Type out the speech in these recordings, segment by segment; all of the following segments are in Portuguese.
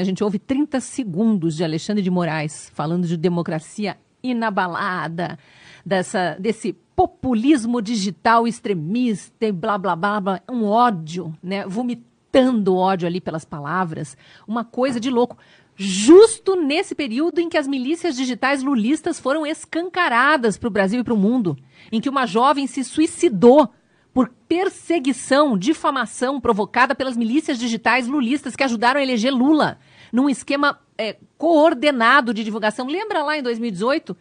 A gente ouve 30 segundos de Alexandre de Moraes falando de democracia inabalada, dessa, desse populismo digital extremista e blá, blá, blá, blá, um ódio, né? Vomitando ódio ali pelas palavras. Uma coisa de louco. Justo nesse período em que as milícias digitais lulistas foram escancaradas para o Brasil e para o mundo, em que uma jovem se suicidou por perseguição, difamação provocada pelas milícias digitais lulistas que ajudaram a eleger Lula num esquema é, coordenado de divulgação. Lembra lá em 2018?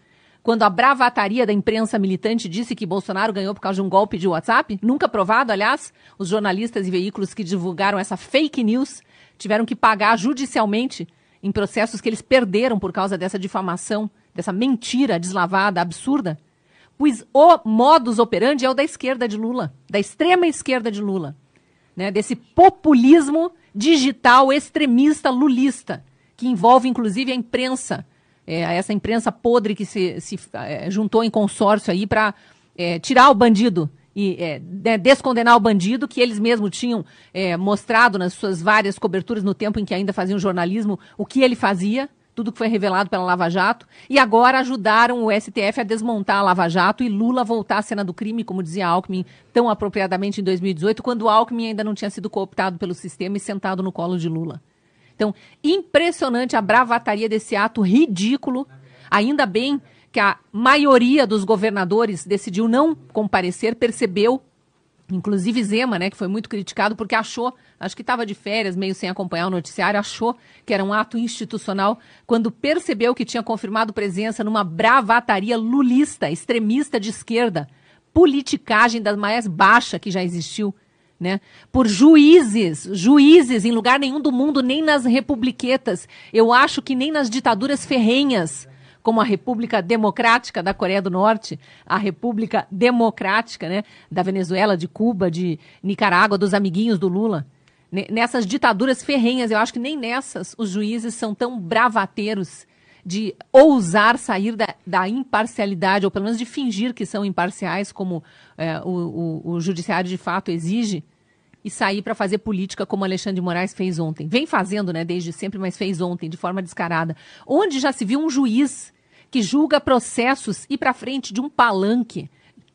quando a bravataria da imprensa militante disse que Bolsonaro ganhou por causa de um golpe de WhatsApp, nunca provado, aliás, os jornalistas e veículos que divulgaram essa fake news tiveram que pagar judicialmente em processos que eles perderam por causa dessa difamação, dessa mentira deslavada, absurda. Pois o modus operandi é o da esquerda de Lula, da extrema esquerda de Lula, né? desse populismo digital extremista lulista, que envolve inclusive a imprensa é, essa imprensa podre que se, se é, juntou em consórcio aí para é, tirar o bandido e é, né, descondenar o bandido que eles mesmos tinham é, mostrado nas suas várias coberturas no tempo em que ainda faziam jornalismo o que ele fazia, tudo que foi revelado pela Lava Jato, e agora ajudaram o STF a desmontar a Lava Jato e Lula voltar à cena do crime, como dizia Alckmin tão apropriadamente em 2018, quando Alckmin ainda não tinha sido cooptado pelo sistema e sentado no colo de Lula. Então, impressionante a bravataria desse ato ridículo. Ainda bem que a maioria dos governadores decidiu não comparecer, percebeu, inclusive Zema, né, que foi muito criticado porque achou, acho que estava de férias, meio sem acompanhar o noticiário, achou que era um ato institucional quando percebeu que tinha confirmado presença numa bravataria lulista, extremista de esquerda, politicagem da mais baixa que já existiu né? Por juízes, juízes em lugar nenhum do mundo, nem nas republiquetas. Eu acho que nem nas ditaduras ferrenhas, como a República Democrática da Coreia do Norte, a República Democrática, né, da Venezuela, de Cuba, de Nicarágua, dos amiguinhos do Lula. Nessas ditaduras ferrenhas, eu acho que nem nessas os juízes são tão bravateiros de ousar sair da, da, imparcialidade, ou pelo menos de fingir que são imparciais, como é, o, o, o, judiciário de fato exige, e sair para fazer política como Alexandre de Moraes fez ontem. Vem fazendo, né, desde sempre, mas fez ontem, de forma descarada. Onde já se viu um juiz que julga processos e para frente de um palanque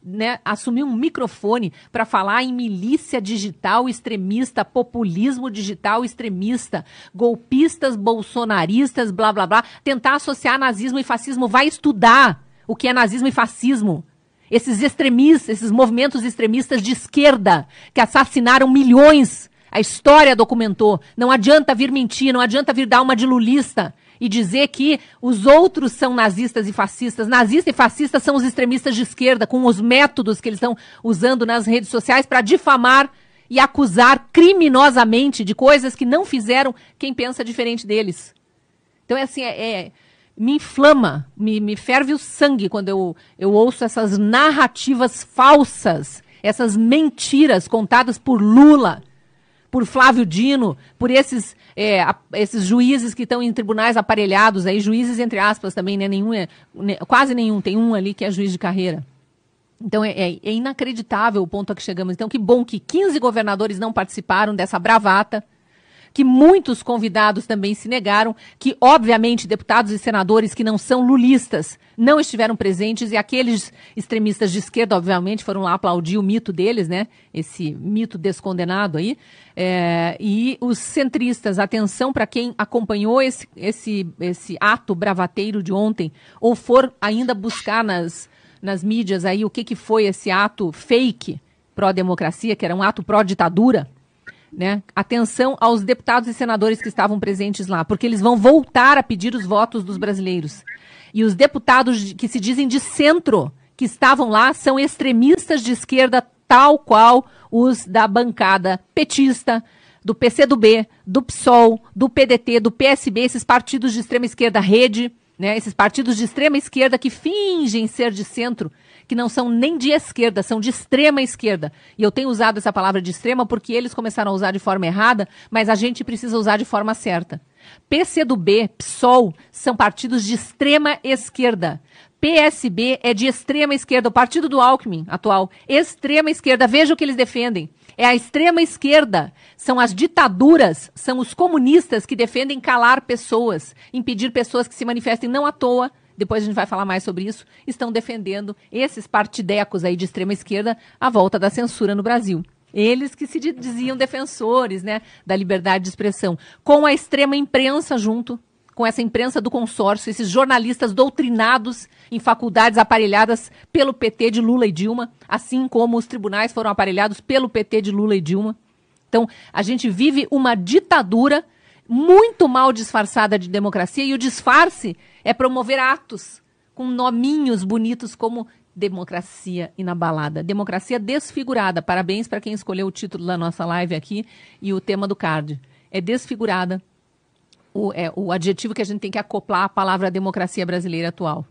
né, assumir um microfone para falar em milícia digital extremista, populismo digital extremista, golpistas, bolsonaristas, blá blá blá, tentar associar nazismo e fascismo, vai estudar o que é nazismo e fascismo. Esses extremistas, esses movimentos extremistas de esquerda que assassinaram milhões. A história documentou. Não adianta vir mentir, não adianta vir dar uma de lulista e dizer que os outros são nazistas e fascistas. Nazista e fascista são os extremistas de esquerda, com os métodos que eles estão usando nas redes sociais para difamar e acusar criminosamente de coisas que não fizeram quem pensa diferente deles. Então, é assim, é, é me inflama, me, me ferve o sangue quando eu, eu ouço essas narrativas falsas, essas mentiras contadas por Lula, por Flávio Dino, por esses é, a, esses juízes que estão em tribunais aparelhados, aí, juízes entre aspas também, né? Nenhum é, né, quase nenhum, tem um ali que é juiz de carreira. Então é, é, é, inacreditável o ponto a que chegamos. Então, que bom que 15 governadores não participaram dessa bravata que muitos convidados também se negaram, que, obviamente, deputados e senadores que não são lulistas não estiveram presentes e aqueles extremistas de esquerda, obviamente, foram lá aplaudir o mito deles, né? Esse mito descondenado aí. É, e os centristas, atenção para quem acompanhou esse, esse, esse ato bravateiro de ontem, ou for ainda buscar nas, nas mídias aí o que, que foi esse ato fake pró-democracia, que era um ato pró-ditadura né? Atenção aos deputados e senadores que estavam presentes lá, porque eles vão voltar a pedir os votos dos brasileiros. E os deputados que se dizem de centro, que estavam lá, são extremistas de esquerda, tal qual os da bancada petista, do PCdoB, do PSOL, do PDT, do PSB, esses partidos de extrema esquerda, rede, né? Esses partidos de extrema esquerda que fingem ser de centro que não são nem de esquerda, são de extrema esquerda. E eu tenho usado essa palavra de extrema porque eles começaram a usar de forma errada, mas a gente precisa usar de forma certa. PCdoB, PSOL são partidos de extrema esquerda. PSB é de extrema esquerda, o partido do Alckmin atual, extrema esquerda. Veja o que eles defendem. É a extrema esquerda, são as ditaduras, são os comunistas que defendem calar pessoas, impedir pessoas que se manifestem não à toa. Depois a gente vai falar mais sobre isso. Estão defendendo esses partidecos aí de extrema esquerda a volta da censura no Brasil. Eles que se diziam defensores, né, da liberdade de expressão, com a extrema imprensa junto, com essa imprensa do consórcio, esses jornalistas doutrinados em faculdades aparelhadas pelo PT de Lula e Dilma, assim como os tribunais foram aparelhados pelo PT de Lula e Dilma. Então, a gente vive uma ditadura muito mal disfarçada de democracia e o disfarce é promover atos com nominhos bonitos como democracia inabalada, democracia desfigurada. Parabéns para quem escolheu o título da nossa live aqui e o tema do card. É desfigurada, o, é, o adjetivo que a gente tem que acoplar à palavra democracia brasileira atual.